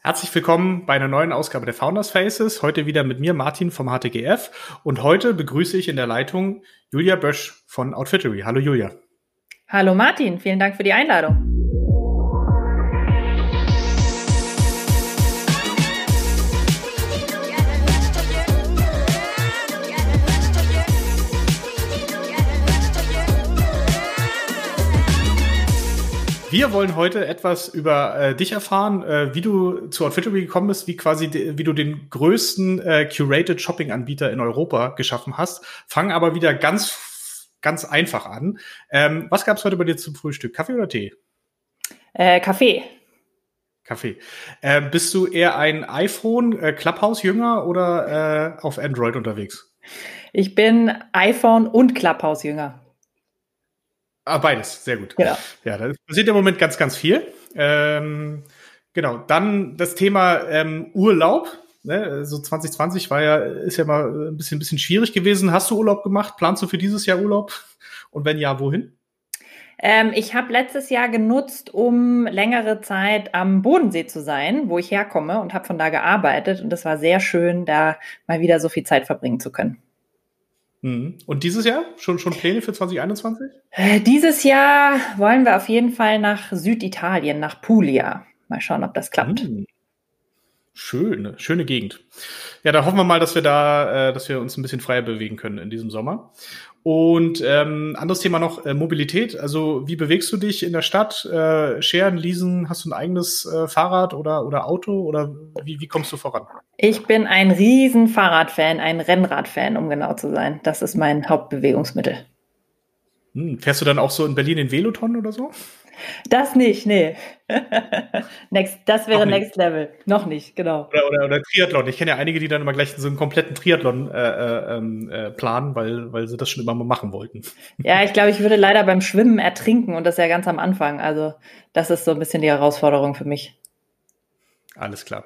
Herzlich willkommen bei einer neuen Ausgabe der Founders Faces. Heute wieder mit mir, Martin vom HTGF. Und heute begrüße ich in der Leitung Julia Bösch von Outfittery. Hallo Julia. Hallo Martin, vielen Dank für die Einladung. Wir wollen heute etwas über äh, dich erfahren, äh, wie du zu Outfittery gekommen bist, wie quasi, wie du den größten äh, curated Shopping-Anbieter in Europa geschaffen hast. Fangen aber wieder ganz, ganz einfach an. Ähm, was gab's heute bei dir zum Frühstück? Kaffee oder Tee? Äh, Kaffee. Kaffee. Äh, bist du eher ein iPhone äh, Clubhouse-Jünger oder äh, auf Android unterwegs? Ich bin iPhone und Clubhouse-Jünger. Ah, beides, sehr gut. Genau. Ja, da passiert im Moment ganz, ganz viel. Ähm, genau, dann das Thema ähm, Urlaub. Ne? So 2020 war ja, ist ja mal ein bisschen, ein bisschen schwierig gewesen. Hast du Urlaub gemacht? Planst du für dieses Jahr Urlaub? Und wenn ja, wohin? Ähm, ich habe letztes Jahr genutzt, um längere Zeit am Bodensee zu sein, wo ich herkomme und habe von da gearbeitet. Und es war sehr schön, da mal wieder so viel Zeit verbringen zu können. Mhm. Und dieses Jahr? Schon, schon Pläne für 2021? Äh, dieses Jahr wollen wir auf jeden Fall nach Süditalien, nach Puglia. Mal schauen, ob das klappt. Mhm. Schön, schöne Gegend. Ja, da hoffen wir mal, dass wir da, äh, dass wir uns ein bisschen freier bewegen können in diesem Sommer. Und ähm, anderes Thema noch, äh, Mobilität. Also wie bewegst du dich in der Stadt? Äh, Scheren, leasen, hast du ein eigenes äh, Fahrrad oder, oder Auto oder wie, wie kommst du voran? Ich bin ein riesen Fahrradfan, ein Rennradfan, um genau zu sein. Das ist mein Hauptbewegungsmittel. Hm, fährst du dann auch so in Berlin in Veloton oder so? Das nicht, nee. next, das wäre Next Level. Noch nicht, genau. Oder, oder, oder Triathlon. Ich kenne ja einige, die dann immer gleich so einen kompletten Triathlon äh, äh, ähm, äh, planen, weil, weil sie das schon immer mal machen wollten. Ja, ich glaube, ich würde leider beim Schwimmen ertrinken und das ja ganz am Anfang. Also, das ist so ein bisschen die Herausforderung für mich. Alles klar.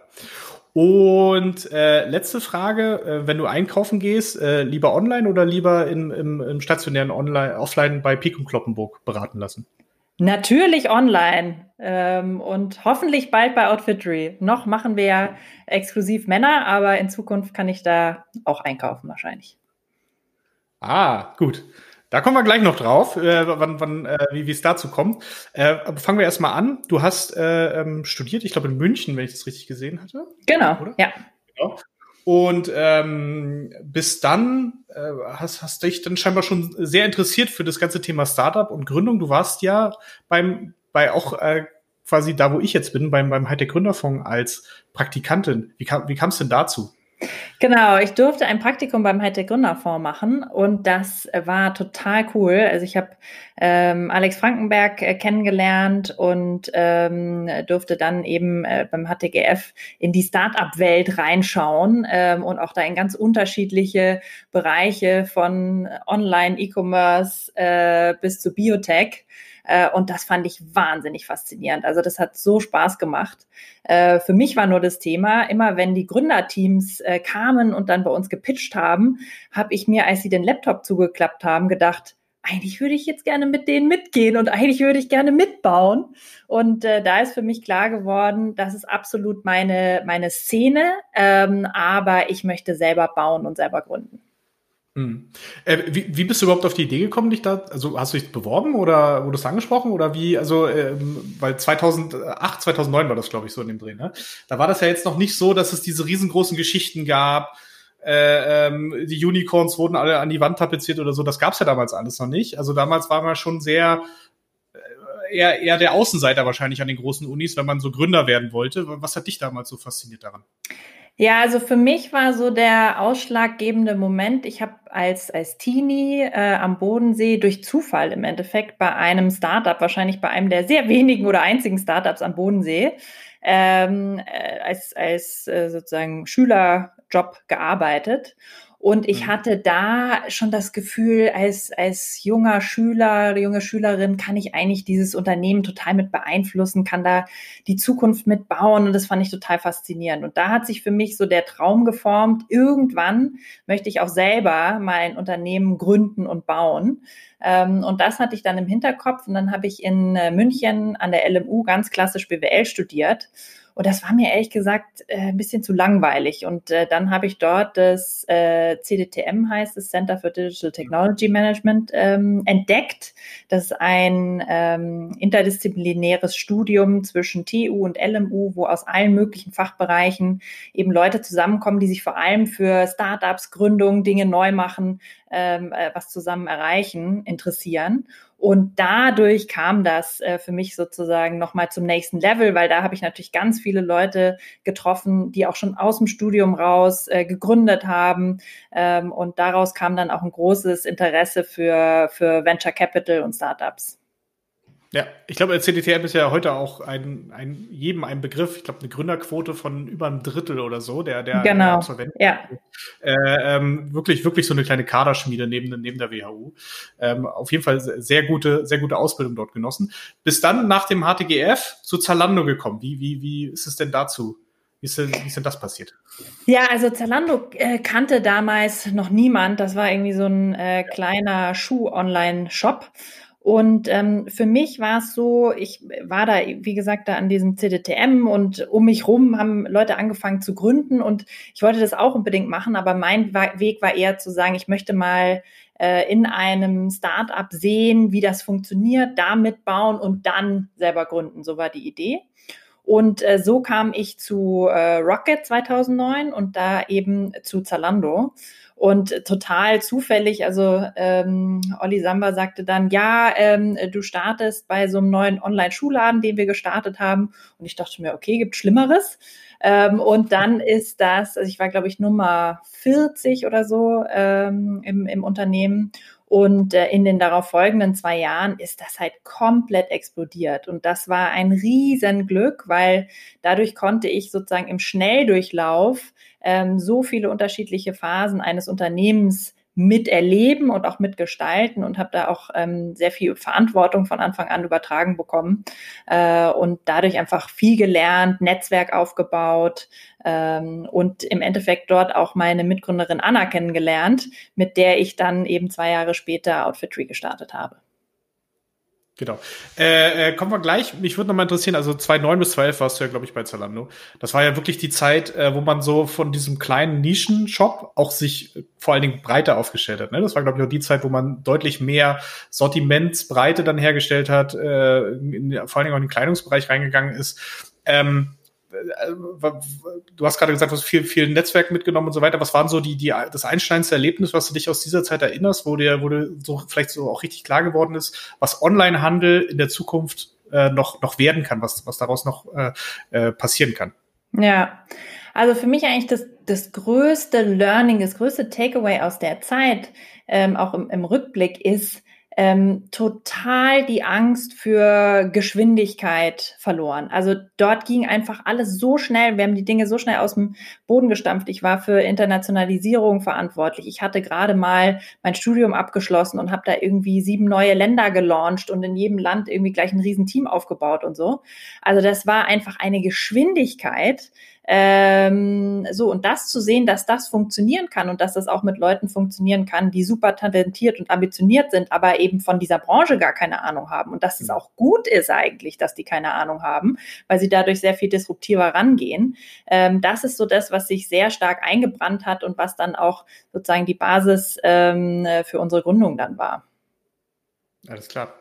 Und äh, letzte Frage, äh, wenn du einkaufen gehst, äh, lieber online oder lieber in, im, im stationären Online, Offline bei Pik und Kloppenburg beraten lassen? Natürlich online ähm, und hoffentlich bald bei Outfittery. Noch machen wir ja exklusiv Männer, aber in Zukunft kann ich da auch einkaufen wahrscheinlich. Ah, gut. Da kommen wir gleich noch drauf, äh, wann, wann, äh, wie es dazu kommt. Äh, aber fangen wir erstmal an. Du hast äh, ähm, studiert, ich glaube in München, wenn ich das richtig gesehen hatte. Genau, oder? ja. Genau. Und ähm, bis dann äh, hast, hast dich dann scheinbar schon sehr interessiert für das ganze Thema Startup und Gründung. Du warst ja beim bei auch äh, quasi da, wo ich jetzt bin, beim beim Hightech Gründerfonds als Praktikantin. Wie kam wie kam es denn dazu? Genau, ich durfte ein Praktikum beim Hightech Gründerfonds machen und das war total cool. Also ich habe ähm, Alex Frankenberg äh, kennengelernt und ähm, durfte dann eben äh, beim HTGF in die Startup-Welt reinschauen ähm, und auch da in ganz unterschiedliche Bereiche von Online, E-Commerce äh, bis zu Biotech. Äh, und das fand ich wahnsinnig faszinierend. Also das hat so Spaß gemacht. Äh, für mich war nur das Thema, immer wenn die Gründerteams äh, kamen und dann bei uns gepitcht haben, habe ich mir, als sie den Laptop zugeklappt haben, gedacht, eigentlich würde ich jetzt gerne mit denen mitgehen und eigentlich würde ich gerne mitbauen. Und äh, da ist für mich klar geworden, das ist absolut meine, meine Szene, ähm, aber ich möchte selber bauen und selber gründen. Hm. Äh, wie, wie bist du überhaupt auf die Idee gekommen, dich da, also hast du dich beworben oder wurdest du angesprochen oder wie, also, ähm, weil 2008, 2009 war das, glaube ich, so in dem Dreh, ne? Da war das ja jetzt noch nicht so, dass es diese riesengroßen Geschichten gab, äh, ähm, die Unicorns wurden alle an die Wand tapeziert oder so, das gab's ja damals alles noch nicht. Also damals war man schon sehr, äh, eher, eher der Außenseiter wahrscheinlich an den großen Unis, wenn man so Gründer werden wollte. Was hat dich damals so fasziniert daran? Ja, also für mich war so der ausschlaggebende Moment, ich habe als, als Teenie äh, am Bodensee durch Zufall im Endeffekt bei einem Startup, wahrscheinlich bei einem der sehr wenigen oder einzigen Startups am Bodensee, ähm, äh, als, als äh, sozusagen Schülerjob gearbeitet. Und ich mhm. hatte da schon das Gefühl, als, als junger Schüler, junge Schülerin kann ich eigentlich dieses Unternehmen total mit beeinflussen, kann da die Zukunft mitbauen. Und das fand ich total faszinierend. Und da hat sich für mich so der Traum geformt, irgendwann möchte ich auch selber mein Unternehmen gründen und bauen. Ähm, und das hatte ich dann im Hinterkopf. Und dann habe ich in äh, München an der LMU ganz klassisch BWL studiert und das war mir ehrlich gesagt äh, ein bisschen zu langweilig. Und äh, dann habe ich dort das äh, CDTM heißt, das Center for Digital Technology Management, ähm, entdeckt. Das ist ein ähm, interdisziplinäres Studium zwischen TU und LMU, wo aus allen möglichen Fachbereichen eben Leute zusammenkommen, die sich vor allem für Startups, Gründungen, Dinge neu machen, ähm, äh, was zusammen erreichen, interessieren. Und dadurch kam das äh, für mich sozusagen nochmal zum nächsten Level, weil da habe ich natürlich ganz viele Leute getroffen, die auch schon aus dem Studium raus äh, gegründet haben. Ähm, und daraus kam dann auch ein großes Interesse für, für Venture Capital und Startups. Ja, ich glaube, CDTM ist ja heute auch ein, ein, jedem ein Begriff. Ich glaube, eine Gründerquote von über einem Drittel oder so, der, der, genau. der Absolventen. Ja. Äh, ähm, wirklich, wirklich so eine kleine Kaderschmiede neben, neben der WHU. Ähm, auf jeden Fall sehr gute, sehr gute Ausbildung dort genossen. Bis dann nach dem HTGF zu Zalando gekommen. Wie, wie, wie ist es denn dazu? Wie ist, denn, wie ist denn das passiert? Ja, also Zalando äh, kannte damals noch niemand. Das war irgendwie so ein äh, kleiner Schuh-Online-Shop. Und ähm, für mich war es so, ich war da, wie gesagt, da an diesem CDTM und um mich rum haben Leute angefangen zu gründen und ich wollte das auch unbedingt machen, aber mein Weg war eher zu sagen, ich möchte mal äh, in einem Startup sehen, wie das funktioniert, damit bauen und dann selber gründen. So war die Idee. Und äh, so kam ich zu äh, Rocket 2009 und da eben zu Zalando. Und total zufällig, also ähm, Olli Samba sagte dann, ja, ähm, du startest bei so einem neuen Online-Schuhladen, den wir gestartet haben. Und ich dachte mir, okay, gibt Schlimmeres. Ähm, und dann ist das, also ich war, glaube ich, Nummer 40 oder so ähm, im, im Unternehmen. Und äh, in den darauf folgenden zwei Jahren ist das halt komplett explodiert. Und das war ein Riesenglück, weil dadurch konnte ich sozusagen im Schnelldurchlauf ähm, so viele unterschiedliche Phasen eines Unternehmens miterleben und auch mitgestalten und habe da auch ähm, sehr viel Verantwortung von Anfang an übertragen bekommen äh, und dadurch einfach viel gelernt, Netzwerk aufgebaut ähm, und im Endeffekt dort auch meine Mitgründerin Anna kennengelernt, mit der ich dann eben zwei Jahre später Outfitry gestartet habe. Genau. Äh, äh, kommen wir gleich. Mich würde noch mal interessieren, also 2009 bis 2011 warst du ja, glaube ich, bei Zalando. Das war ja wirklich die Zeit, äh, wo man so von diesem kleinen Nischenshop auch sich äh, vor allen Dingen breiter aufgestellt hat. Ne? Das war, glaube ich, auch die Zeit, wo man deutlich mehr Sortimentsbreite dann hergestellt hat, äh, in, vor allen Dingen auch in den Kleidungsbereich reingegangen ist. Ähm, äh, du hast gerade gesagt, du hast viel, viel Netzwerk mitgenommen und so weiter. Was waren so die, die, das einschneidendste Erlebnis, was du dich aus dieser Zeit erinnerst, wo dir, wo dir so vielleicht so auch richtig klar geworden ist, was Onlinehandel in der Zukunft äh, noch, noch werden kann, was, was daraus noch äh, äh, passieren kann? Ja, also für mich eigentlich das, das größte Learning, das größte Takeaway aus der Zeit, ähm, auch im, im Rückblick ist, ähm, total die Angst für Geschwindigkeit verloren. Also dort ging einfach alles so schnell. Wir haben die Dinge so schnell aus dem Boden gestampft. Ich war für Internationalisierung verantwortlich. Ich hatte gerade mal mein Studium abgeschlossen und habe da irgendwie sieben neue Länder gelauncht und in jedem Land irgendwie gleich ein Riesenteam aufgebaut und so. Also das war einfach eine Geschwindigkeit, ähm, so, und das zu sehen, dass das funktionieren kann und dass das auch mit Leuten funktionieren kann, die super talentiert und ambitioniert sind, aber eben von dieser Branche gar keine Ahnung haben. Und dass es auch gut ist eigentlich, dass die keine Ahnung haben, weil sie dadurch sehr viel disruptiver rangehen. Ähm, das ist so das, was sich sehr stark eingebrannt hat und was dann auch sozusagen die Basis ähm, für unsere Gründung dann war. Alles klar.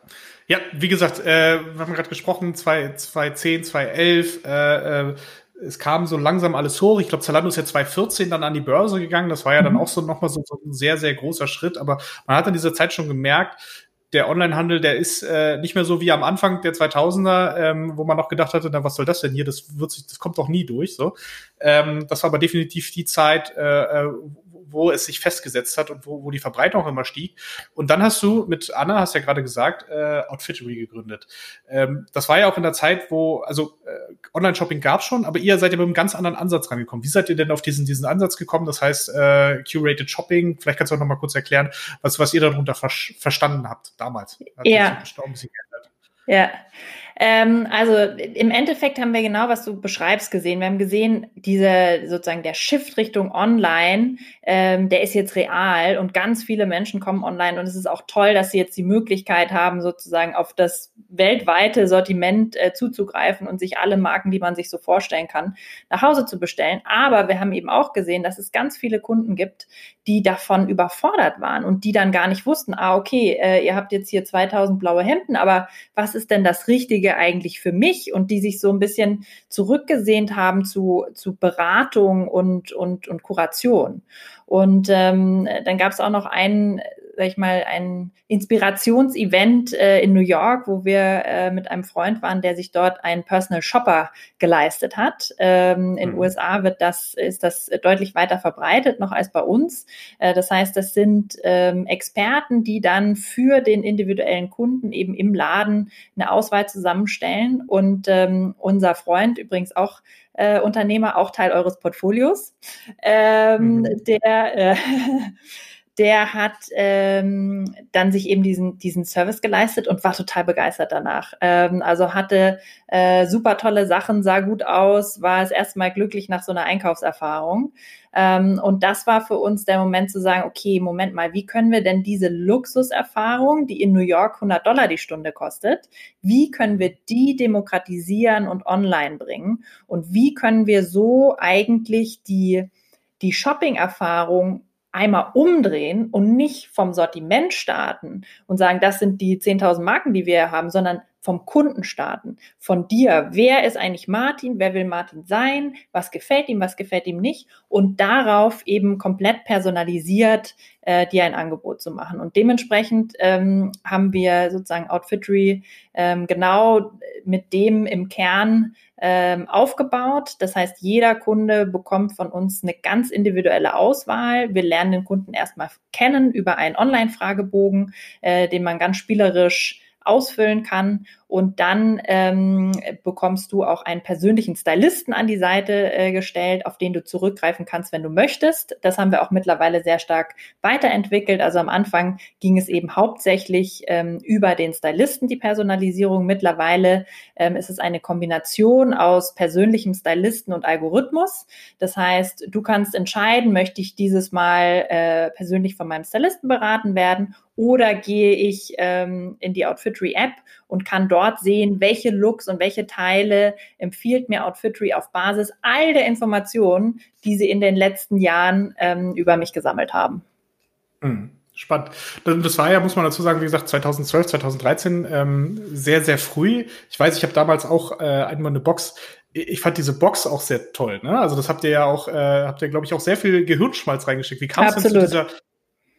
Ja, wie gesagt, äh, wir haben gerade gesprochen, 2010, 2011, äh, äh, es kam so langsam alles hoch. Ich glaube, Zalando ist ja 2014 dann an die Börse gegangen. Das war ja dann mhm. auch so nochmal so, so ein sehr, sehr großer Schritt. Aber man hat in dieser Zeit schon gemerkt, der Onlinehandel, der ist äh, nicht mehr so wie am Anfang der 2000er, ähm, wo man noch gedacht hatte, na was soll das denn hier? Das wird sich, das kommt doch nie durch. So, ähm, das war aber definitiv die Zeit, äh, äh wo es sich festgesetzt hat und wo, wo die Verbreitung immer stieg. Und dann hast du mit Anna, hast ja gerade gesagt, äh, Outfittery gegründet. Ähm, das war ja auch in der Zeit, wo, also äh, Online-Shopping gab schon, aber ihr seid ja mit einem ganz anderen Ansatz rangekommen. Wie seid ihr denn auf diesen, diesen Ansatz gekommen? Das heißt, äh, Curated Shopping, vielleicht kannst du auch noch mal kurz erklären, was, was ihr darunter ver verstanden habt damals. ja. Ja. Ähm, also im Endeffekt haben wir genau, was du beschreibst, gesehen. Wir haben gesehen, diese sozusagen der Shift Richtung Online, ähm, der ist jetzt real und ganz viele Menschen kommen online und es ist auch toll, dass sie jetzt die Möglichkeit haben, sozusagen auf das weltweite Sortiment äh, zuzugreifen und sich alle Marken, die man sich so vorstellen kann, nach Hause zu bestellen. Aber wir haben eben auch gesehen, dass es ganz viele Kunden gibt, die davon überfordert waren und die dann gar nicht wussten, ah, okay, äh, ihr habt jetzt hier 2000 blaue Hemden, aber was ist denn das Richtige eigentlich für mich? Und die sich so ein bisschen zurückgesehnt haben zu, zu Beratung und, und, und Kuration. Und ähm, dann gab es auch noch einen sag ich mal, ein Inspirationsevent äh, in New York, wo wir äh, mit einem Freund waren, der sich dort einen Personal Shopper geleistet hat. Ähm, in den mhm. USA wird das, ist das deutlich weiter verbreitet noch als bei uns. Äh, das heißt, das sind ähm, Experten, die dann für den individuellen Kunden eben im Laden eine Auswahl zusammenstellen. Und ähm, unser Freund, übrigens auch äh, Unternehmer, auch Teil eures Portfolios, ähm, mhm. der äh, der hat ähm, dann sich eben diesen, diesen Service geleistet und war total begeistert danach. Ähm, also hatte äh, super tolle Sachen, sah gut aus, war das erste Mal glücklich nach so einer Einkaufserfahrung. Ähm, und das war für uns der Moment zu sagen, okay, Moment mal, wie können wir denn diese Luxuserfahrung, die in New York 100 Dollar die Stunde kostet, wie können wir die demokratisieren und online bringen? Und wie können wir so eigentlich die, die Shopping-Erfahrung einmal umdrehen und nicht vom Sortiment starten und sagen, das sind die 10.000 Marken, die wir haben, sondern vom Kunden starten, von dir. Wer ist eigentlich Martin? Wer will Martin sein? Was gefällt ihm? Was gefällt ihm nicht? Und darauf eben komplett personalisiert äh, dir ein Angebot zu machen. Und dementsprechend ähm, haben wir sozusagen Outfittery ähm, genau mit dem im Kern ähm, aufgebaut. Das heißt, jeder Kunde bekommt von uns eine ganz individuelle Auswahl. Wir lernen den Kunden erstmal kennen über einen Online-Fragebogen, äh, den man ganz spielerisch ausfüllen kann. Und dann ähm, bekommst du auch einen persönlichen Stylisten an die Seite äh, gestellt, auf den du zurückgreifen kannst, wenn du möchtest. Das haben wir auch mittlerweile sehr stark weiterentwickelt. Also am Anfang ging es eben hauptsächlich ähm, über den Stylisten, die Personalisierung. Mittlerweile ähm, ist es eine Kombination aus persönlichem Stylisten und Algorithmus. Das heißt, du kannst entscheiden, möchte ich dieses Mal äh, persönlich von meinem Stylisten beraten werden oder gehe ich ähm, in die Outfittery App und kann dort sehen, welche Looks und welche Teile empfiehlt mir Outfittery auf Basis all der Informationen, die sie in den letzten Jahren ähm, über mich gesammelt haben. Mhm. Spannend. Das war ja, muss man dazu sagen, wie gesagt, 2012, 2013 ähm, sehr, sehr früh. Ich weiß, ich habe damals auch äh, einmal eine Box. Ich fand diese Box auch sehr toll. Ne? Also das habt ihr ja auch, äh, habt ihr glaube ich auch sehr viel Gehirnschmalz reingeschickt. Wie kam es denn zu dieser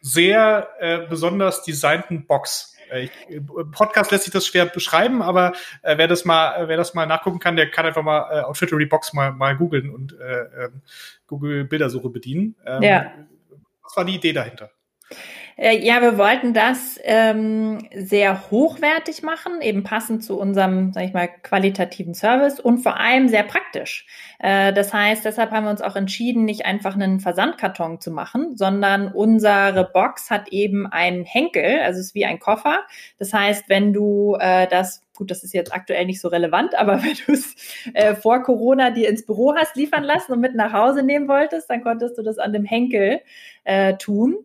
sehr äh, besonders designten Box. Äh, ich, Im Podcast lässt sich das schwer beschreiben, aber äh, wer das mal, wer das mal nachgucken kann, der kann einfach mal äh, Outfittery Box mal, mal googeln und äh, ähm, Google Bildersuche bedienen. Ähm, ja. Was war die Idee dahinter? Äh, ja, wir wollten das ähm, sehr hochwertig machen, eben passend zu unserem, sag ich mal, qualitativen Service und vor allem sehr praktisch. Äh, das heißt, deshalb haben wir uns auch entschieden, nicht einfach einen Versandkarton zu machen, sondern unsere Box hat eben einen Henkel, also es ist wie ein Koffer. Das heißt, wenn du äh, das gut, das ist jetzt aktuell nicht so relevant, aber wenn du es äh, vor Corona dir ins Büro hast liefern lassen und mit nach Hause nehmen wolltest, dann konntest du das an dem Henkel äh, tun.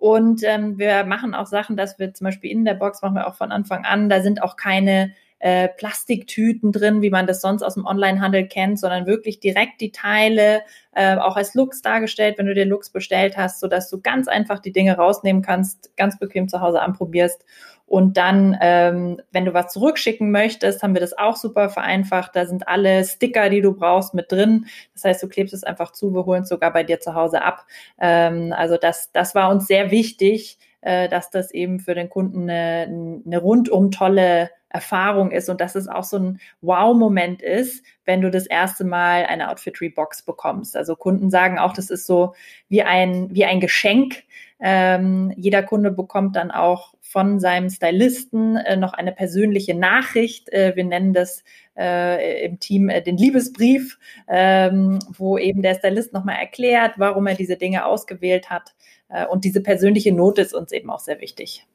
Und ähm, wir machen auch Sachen, dass wir zum Beispiel in der Box machen wir auch von Anfang an, da sind auch keine äh, Plastiktüten drin, wie man das sonst aus dem Onlinehandel kennt, sondern wirklich direkt die Teile äh, auch als Looks dargestellt, wenn du dir Looks bestellt hast, sodass du ganz einfach die Dinge rausnehmen kannst, ganz bequem zu Hause anprobierst und dann, ähm, wenn du was zurückschicken möchtest, haben wir das auch super vereinfacht. Da sind alle Sticker, die du brauchst, mit drin. Das heißt, du klebst es einfach zu, wir holen es sogar bei dir zu Hause ab. Ähm, also das, das war uns sehr wichtig, äh, dass das eben für den Kunden eine, eine rundum tolle Erfahrung ist und dass es auch so ein Wow-Moment ist, wenn du das erste Mal eine Outfittery-Box bekommst. Also Kunden sagen auch, das ist so wie ein, wie ein Geschenk. Ähm, jeder Kunde bekommt dann auch von seinem Stylisten äh, noch eine persönliche Nachricht. Äh, wir nennen das äh, im Team äh, den Liebesbrief, ähm, wo eben der Stylist nochmal erklärt, warum er diese Dinge ausgewählt hat. Äh, und diese persönliche Note ist uns eben auch sehr wichtig.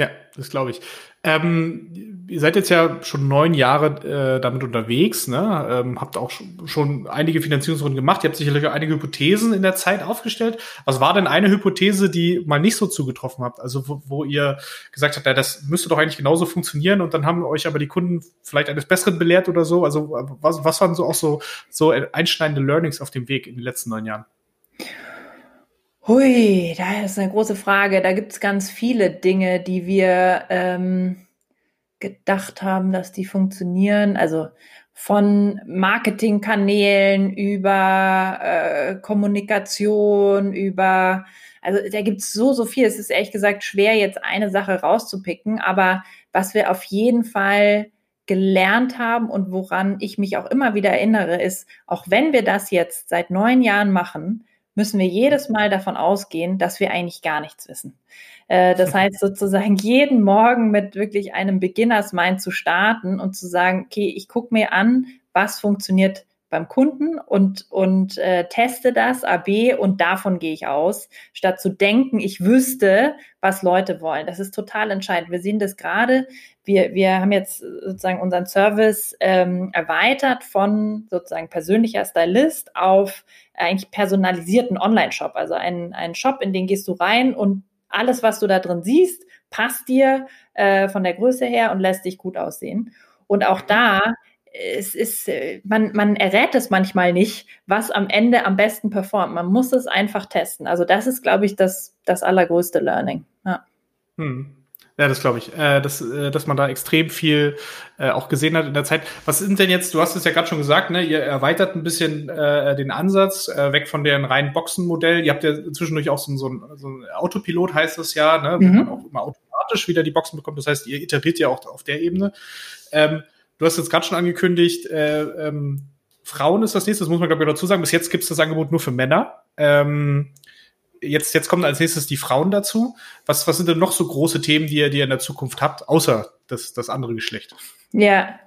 Ja, das glaube ich. Ähm, ihr seid jetzt ja schon neun Jahre äh, damit unterwegs, ne? Ähm, habt auch schon einige Finanzierungsrunden gemacht. Ihr habt sicherlich auch einige Hypothesen in der Zeit aufgestellt. Was war denn eine Hypothese, die mal nicht so zugetroffen habt? Also wo, wo ihr gesagt habt, ja, das müsste doch eigentlich genauso funktionieren und dann haben euch aber die Kunden vielleicht eines Besseren belehrt oder so. Also was, was waren so auch so, so einschneidende Learnings auf dem Weg in den letzten neun Jahren? Hui, da ist eine große Frage. Da gibt es ganz viele Dinge, die wir ähm, gedacht haben, dass die funktionieren. Also von Marketingkanälen über äh, Kommunikation, über, also da gibt es so, so viel. Es ist ehrlich gesagt schwer, jetzt eine Sache rauszupicken. Aber was wir auf jeden Fall gelernt haben und woran ich mich auch immer wieder erinnere, ist, auch wenn wir das jetzt seit neun Jahren machen, müssen wir jedes Mal davon ausgehen, dass wir eigentlich gar nichts wissen. Äh, das heißt sozusagen jeden Morgen mit wirklich einem Beginners Mind zu starten und zu sagen, okay, ich gucke mir an, was funktioniert beim Kunden und, und äh, teste das AB und davon gehe ich aus, statt zu denken, ich wüsste, was Leute wollen. Das ist total entscheidend. Wir sehen das gerade. Wir, wir haben jetzt sozusagen unseren Service ähm, erweitert von sozusagen persönlicher Stylist auf eigentlich personalisierten Online-Shop. Also ein, ein Shop, in den gehst du rein und alles, was du da drin siehst, passt dir äh, von der Größe her und lässt dich gut aussehen. Und auch da es ist, äh, man, man errät es manchmal nicht, was am Ende am besten performt. Man muss es einfach testen. Also das ist, glaube ich, das, das allergrößte Learning. Ja. Hm. Ja, das glaube ich, äh, dass, äh, dass man da extrem viel äh, auch gesehen hat in der Zeit. Was sind denn jetzt, du hast es ja gerade schon gesagt, ne, ihr erweitert ein bisschen äh, den Ansatz, äh, weg von dem reinen Boxenmodell. Ihr habt ja zwischendurch auch so, so, ein, so ein Autopilot, heißt das ja, ne, mhm. wo man auch immer automatisch wieder die Boxen bekommt. Das heißt, ihr iteriert ja auch auf der Ebene. Ähm, Du hast jetzt gerade schon angekündigt, äh, ähm, Frauen ist das nächste, das muss man glaube ich dazu sagen. Bis jetzt gibt es das Angebot nur für Männer. Ähm, jetzt, jetzt kommen als nächstes die Frauen dazu. Was, was sind denn noch so große Themen, die ihr, die ihr in der Zukunft habt, außer das, das andere Geschlecht? Ja,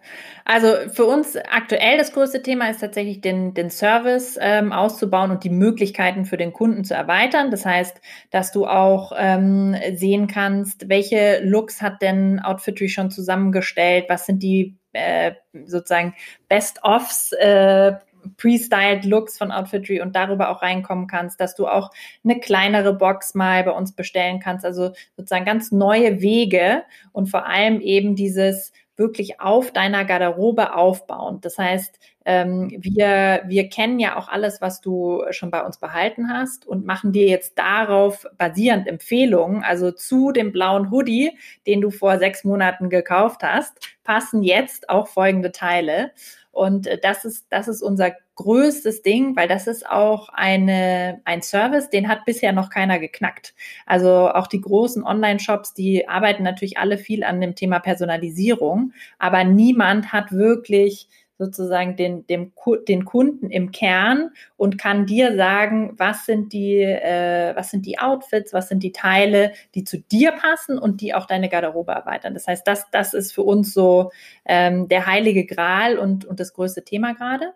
also für uns aktuell das größte Thema ist tatsächlich den, den Service ähm, auszubauen und die Möglichkeiten für den Kunden zu erweitern. Das heißt, dass du auch ähm, sehen kannst, welche Looks hat denn Outfitry schon zusammengestellt, was sind die äh, sozusagen Best-ofs, äh, pre-styled Looks von Outfitry und darüber auch reinkommen kannst, dass du auch eine kleinere Box mal bei uns bestellen kannst, also sozusagen ganz neue Wege und vor allem eben dieses wirklich auf deiner Garderobe aufbauen. Das heißt, ähm, wir, wir kennen ja auch alles, was du schon bei uns behalten hast und machen dir jetzt darauf basierend Empfehlungen, also zu dem blauen Hoodie, den du vor sechs Monaten gekauft hast, passen jetzt auch folgende Teile. Und äh, das ist, das ist unser größtes Ding, weil das ist auch eine, ein Service, den hat bisher noch keiner geknackt. Also auch die großen Online-Shops, die arbeiten natürlich alle viel an dem Thema Personalisierung, aber niemand hat wirklich sozusagen den, dem, den Kunden im Kern und kann dir sagen, was sind die, äh, was sind die Outfits, was sind die Teile, die zu dir passen und die auch deine Garderobe erweitern. Das heißt, das, das ist für uns so ähm, der heilige Gral und, und das größte Thema gerade.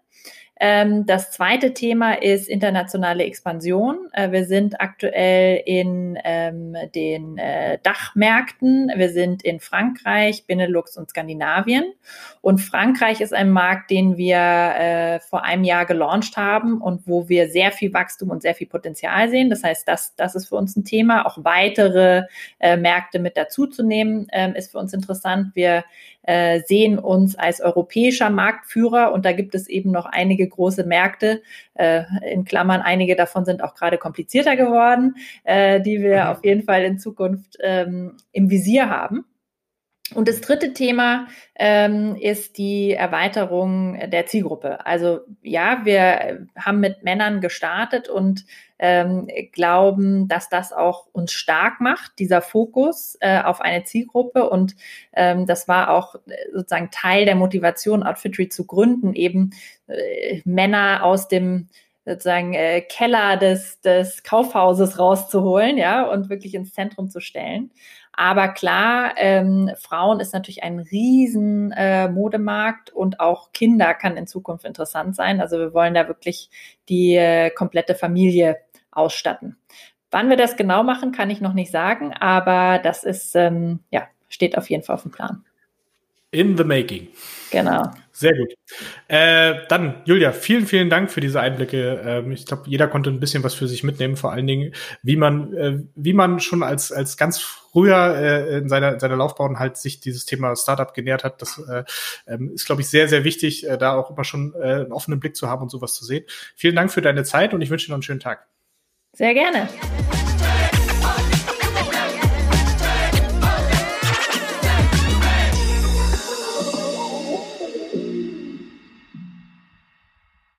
Ähm, das zweite Thema ist internationale Expansion. Äh, wir sind aktuell in ähm, den äh, Dachmärkten. Wir sind in Frankreich, Benelux und Skandinavien. Und Frankreich ist ein Markt, den wir äh, vor einem Jahr gelauncht haben und wo wir sehr viel Wachstum und sehr viel Potenzial sehen. Das heißt, das, das ist für uns ein Thema. Auch weitere Märkte mit dazuzunehmen, ähm, ist für uns interessant. Wir äh, sehen uns als europäischer Marktführer und da gibt es eben noch einige große Märkte, äh, in Klammern, einige davon sind auch gerade komplizierter geworden, äh, die wir mhm. auf jeden Fall in Zukunft ähm, im Visier haben. Und das dritte Thema ähm, ist die Erweiterung der Zielgruppe. Also ja, wir haben mit Männern gestartet und ähm, glauben, dass das auch uns stark macht, dieser Fokus äh, auf eine Zielgruppe. Und ähm, das war auch äh, sozusagen Teil der Motivation, Outfitry zu gründen, eben äh, Männer aus dem sozusagen äh, Keller des, des Kaufhauses rauszuholen, ja, und wirklich ins Zentrum zu stellen. Aber klar, ähm, Frauen ist natürlich ein riesen äh, Modemarkt und auch Kinder kann in Zukunft interessant sein. Also wir wollen da wirklich die äh, komplette Familie ausstatten. Wann wir das genau machen, kann ich noch nicht sagen, aber das ist, ähm, ja, steht auf jeden Fall auf dem Plan. In the making. Genau. Sehr gut. Äh, dann, Julia, vielen, vielen Dank für diese Einblicke. Ähm, ich glaube, jeder konnte ein bisschen was für sich mitnehmen, vor allen Dingen, wie man, äh, wie man schon als, als ganz früher äh, in seiner, seiner Laufbahn halt sich dieses Thema Startup genährt hat. Das äh, ähm, ist, glaube ich, sehr, sehr wichtig, äh, da auch immer schon äh, einen offenen Blick zu haben und sowas zu sehen. Vielen Dank für deine Zeit und ich wünsche dir noch einen schönen Tag. Sehr gerne.